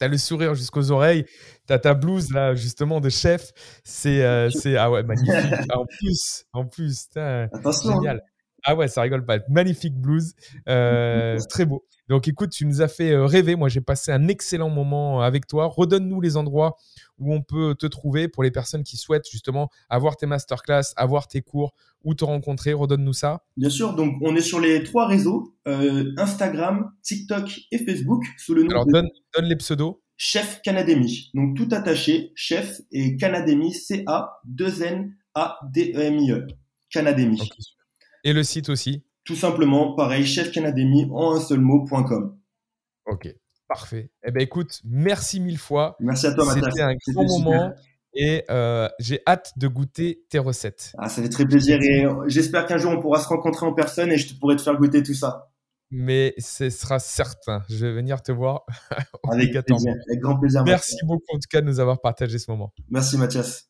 Tu as le sourire jusqu'aux oreilles. Tu as ta blouse, là, justement, de chef. C'est. euh, c'est ah ouais, magnifique. En plus, en plus, hein. génial. Ah ouais, ça rigole pas. Magnifique blouse. Euh, très beau. Donc écoute, tu nous as fait euh, rêver. Moi, j'ai passé un excellent moment avec toi. Redonne-nous les endroits où on peut te trouver pour les personnes qui souhaitent justement avoir tes masterclass, avoir tes cours ou te rencontrer. Redonne-nous ça. Bien sûr, donc on est sur les trois réseaux, euh, Instagram, TikTok et Facebook, sous le nom Alors de donne, donne les pseudos. Chef Canadémie. Donc tout attaché, Chef et Canadémie, C-A-2-N-A-D-E-M-I-E. Canadémie. Ok, super. Et le site aussi. Tout simplement, pareil, Chef Canadémie en un seul mot.com. Ok, parfait. Eh ben écoute, merci mille fois. Merci à toi, Mathias. C'était un grand super. moment et euh, j'ai hâte de goûter tes recettes. Ah, ça fait très plaisir et j'espère qu'un jour on pourra se rencontrer en personne et je te pourrai te faire goûter tout ça. Mais ce sera certain. Je vais venir te voir Avec plaisir, avec grand plaisir. Merci Mathias. beaucoup en tout cas de nous avoir partagé ce moment. Merci Mathias.